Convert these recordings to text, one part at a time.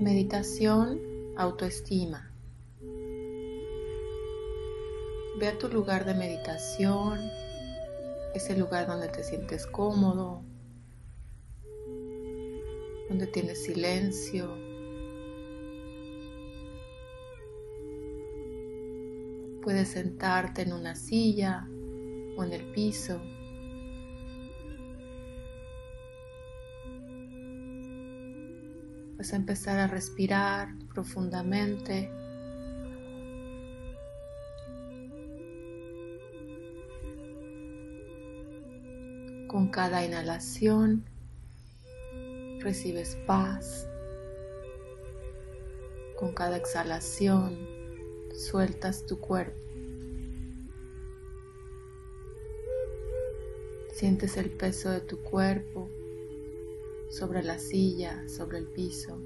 Meditación, autoestima. Ve a tu lugar de meditación, ese lugar donde te sientes cómodo, donde tienes silencio. Puedes sentarte en una silla o en el piso. Vas a empezar a respirar profundamente. Con cada inhalación recibes paz. Con cada exhalación sueltas tu cuerpo. Sientes el peso de tu cuerpo sobre la silla, sobre el piso.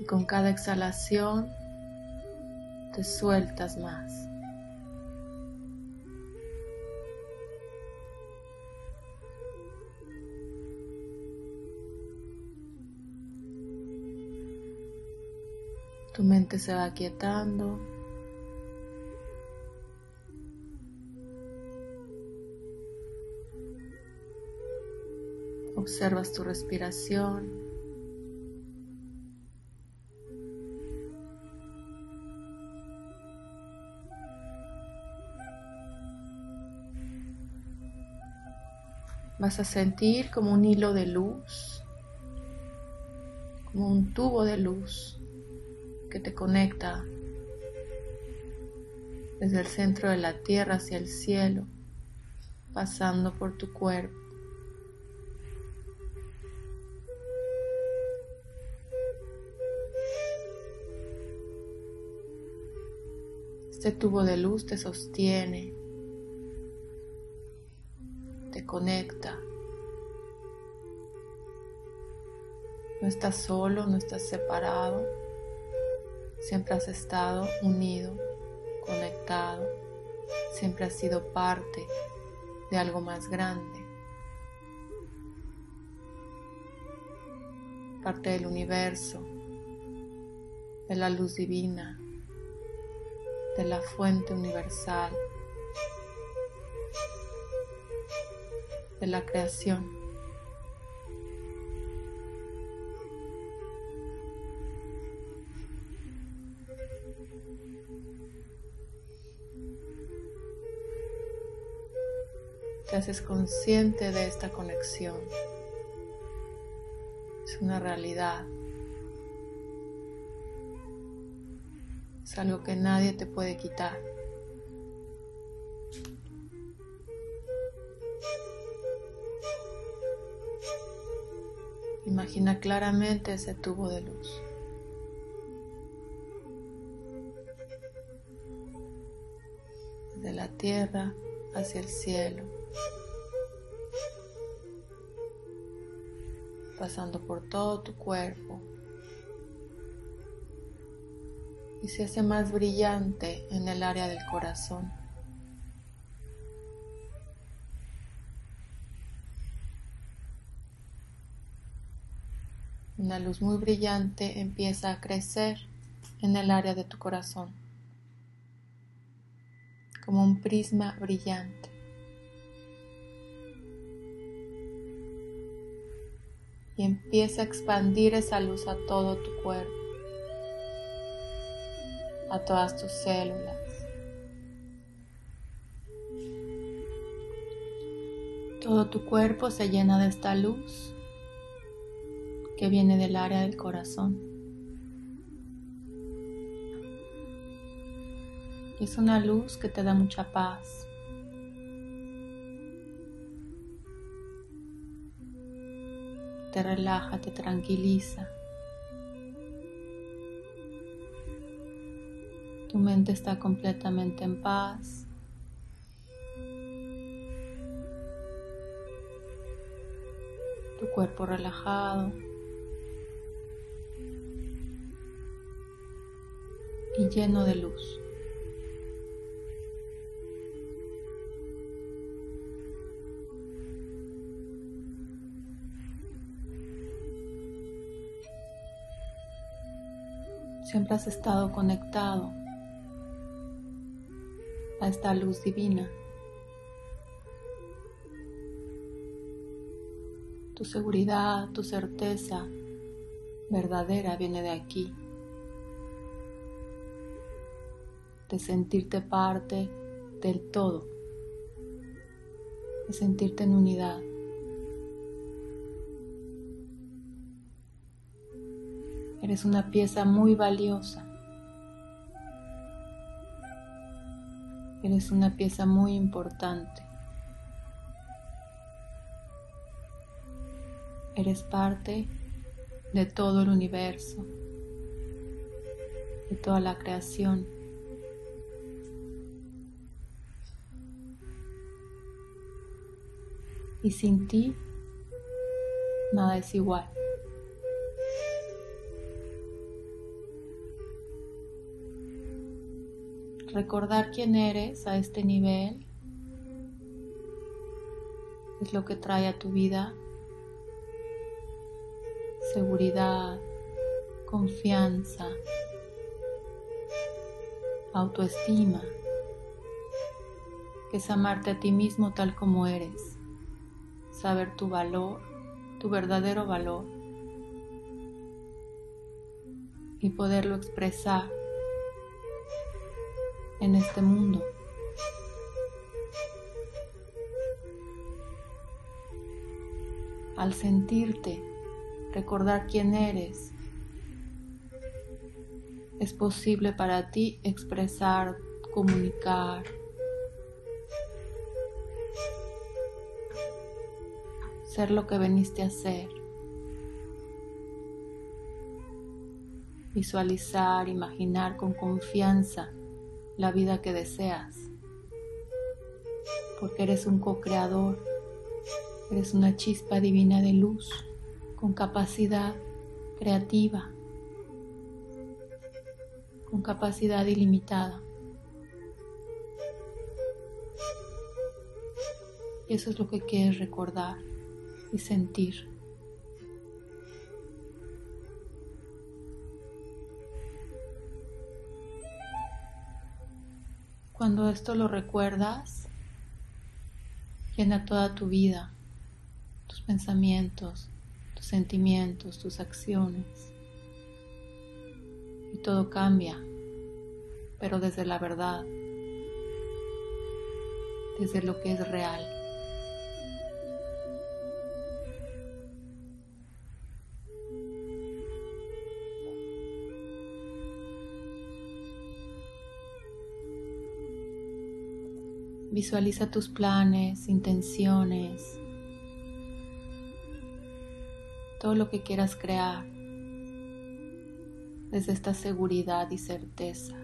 Y con cada exhalación te sueltas más. Tu mente se va quietando. Observas tu respiración. Vas a sentir como un hilo de luz, como un tubo de luz que te conecta desde el centro de la tierra hacia el cielo, pasando por tu cuerpo. Este tubo de luz te sostiene, te conecta. No estás solo, no estás separado. Siempre has estado unido, conectado. Siempre has sido parte de algo más grande. Parte del universo, de la luz divina de la fuente universal, de la creación. Te haces consciente de esta conexión. Es una realidad. Es algo que nadie te puede quitar. Imagina claramente ese tubo de luz. De la tierra hacia el cielo. Pasando por todo tu cuerpo. Y se hace más brillante en el área del corazón. Una luz muy brillante empieza a crecer en el área de tu corazón, como un prisma brillante. Y empieza a expandir esa luz a todo tu cuerpo a todas tus células. Todo tu cuerpo se llena de esta luz que viene del área del corazón. Es una luz que te da mucha paz. Te relaja, te tranquiliza. Tu mente está completamente en paz. Tu cuerpo relajado. Y lleno de luz. siempre has estado conectado a esta luz divina. Tu seguridad, tu certeza verdadera viene de aquí. De sentirte parte del todo. De sentirte en unidad. Eres una pieza muy valiosa. Eres una pieza muy importante. Eres parte de todo el universo, de toda la creación. Y sin ti, nada es igual. Recordar quién eres a este nivel. Es lo que trae a tu vida seguridad, confianza, autoestima, que es amarte a ti mismo tal como eres, saber tu valor, tu verdadero valor y poderlo expresar en este mundo. Al sentirte, recordar quién eres, es posible para ti expresar, comunicar, ser lo que veniste a ser. Visualizar, imaginar con confianza la vida que deseas, porque eres un co-creador, eres una chispa divina de luz con capacidad creativa, con capacidad ilimitada. Y eso es lo que quieres recordar y sentir. Cuando esto lo recuerdas, llena toda tu vida, tus pensamientos, tus sentimientos, tus acciones. Y todo cambia, pero desde la verdad, desde lo que es real. Visualiza tus planes, intenciones, todo lo que quieras crear desde esta seguridad y certeza.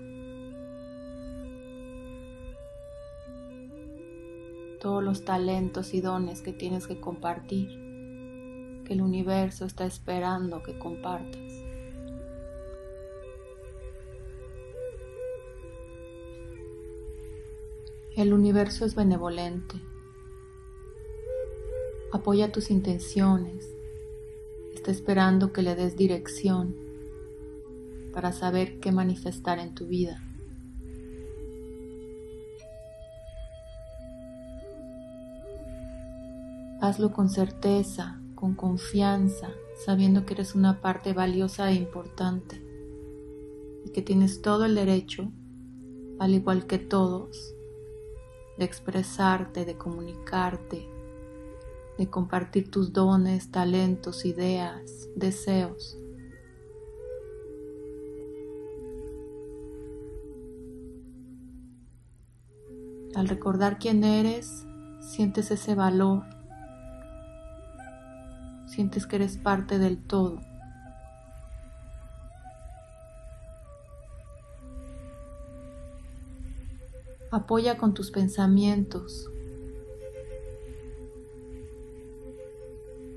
Todos los talentos y dones que tienes que compartir, que el universo está esperando que compartas. El universo es benevolente. Apoya tus intenciones. Está esperando que le des dirección para saber qué manifestar en tu vida. Hazlo con certeza, con confianza, sabiendo que eres una parte valiosa e importante y que tienes todo el derecho, al igual que todos, de expresarte, de comunicarte, de compartir tus dones, talentos, ideas, deseos. Al recordar quién eres, sientes ese valor, sientes que eres parte del todo. Apoya con tus pensamientos.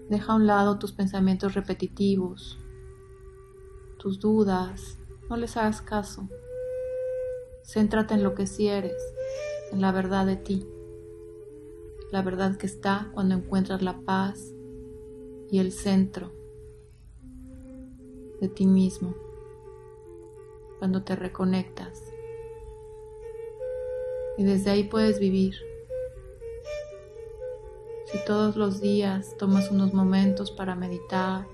Deja a un lado tus pensamientos repetitivos, tus dudas, no les hagas caso. Céntrate en lo que sí eres, en la verdad de ti, la verdad que está cuando encuentras la paz y el centro de ti mismo. cuando te reconectas. Y desde ahí puedes vivir. Si todos los días tomas unos momentos para meditar,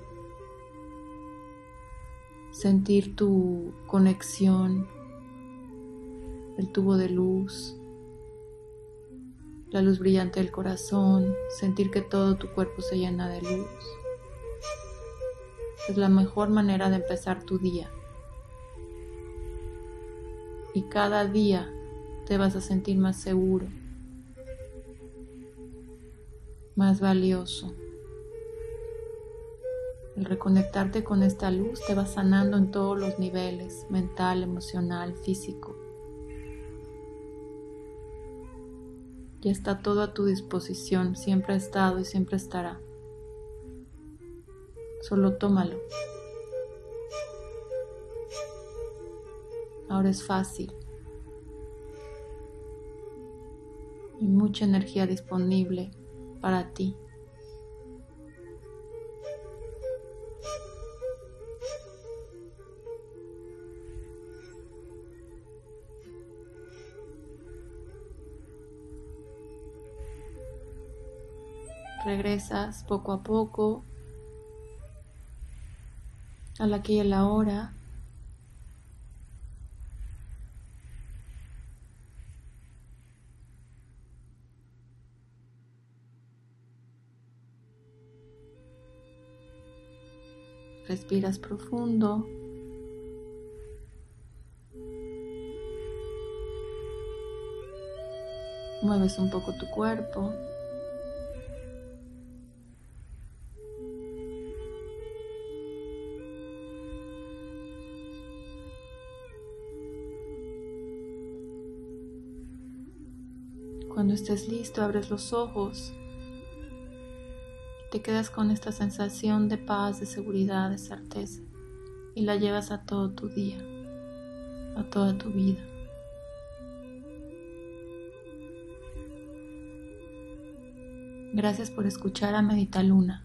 sentir tu conexión, el tubo de luz, la luz brillante del corazón, sentir que todo tu cuerpo se llena de luz. Es la mejor manera de empezar tu día. Y cada día te vas a sentir más seguro, más valioso. El reconectarte con esta luz te va sanando en todos los niveles, mental, emocional, físico. Ya está todo a tu disposición, siempre ha estado y siempre estará. Solo tómalo. Ahora es fácil. Hay mucha energía disponible para ti. regresas poco a poco a la aquí y a la hora. Respiras profundo. Mueves un poco tu cuerpo. Cuando estés listo, abres los ojos. Te quedas con esta sensación de paz, de seguridad, de certeza. Y la llevas a todo tu día, a toda tu vida. Gracias por escuchar a Medita Luna.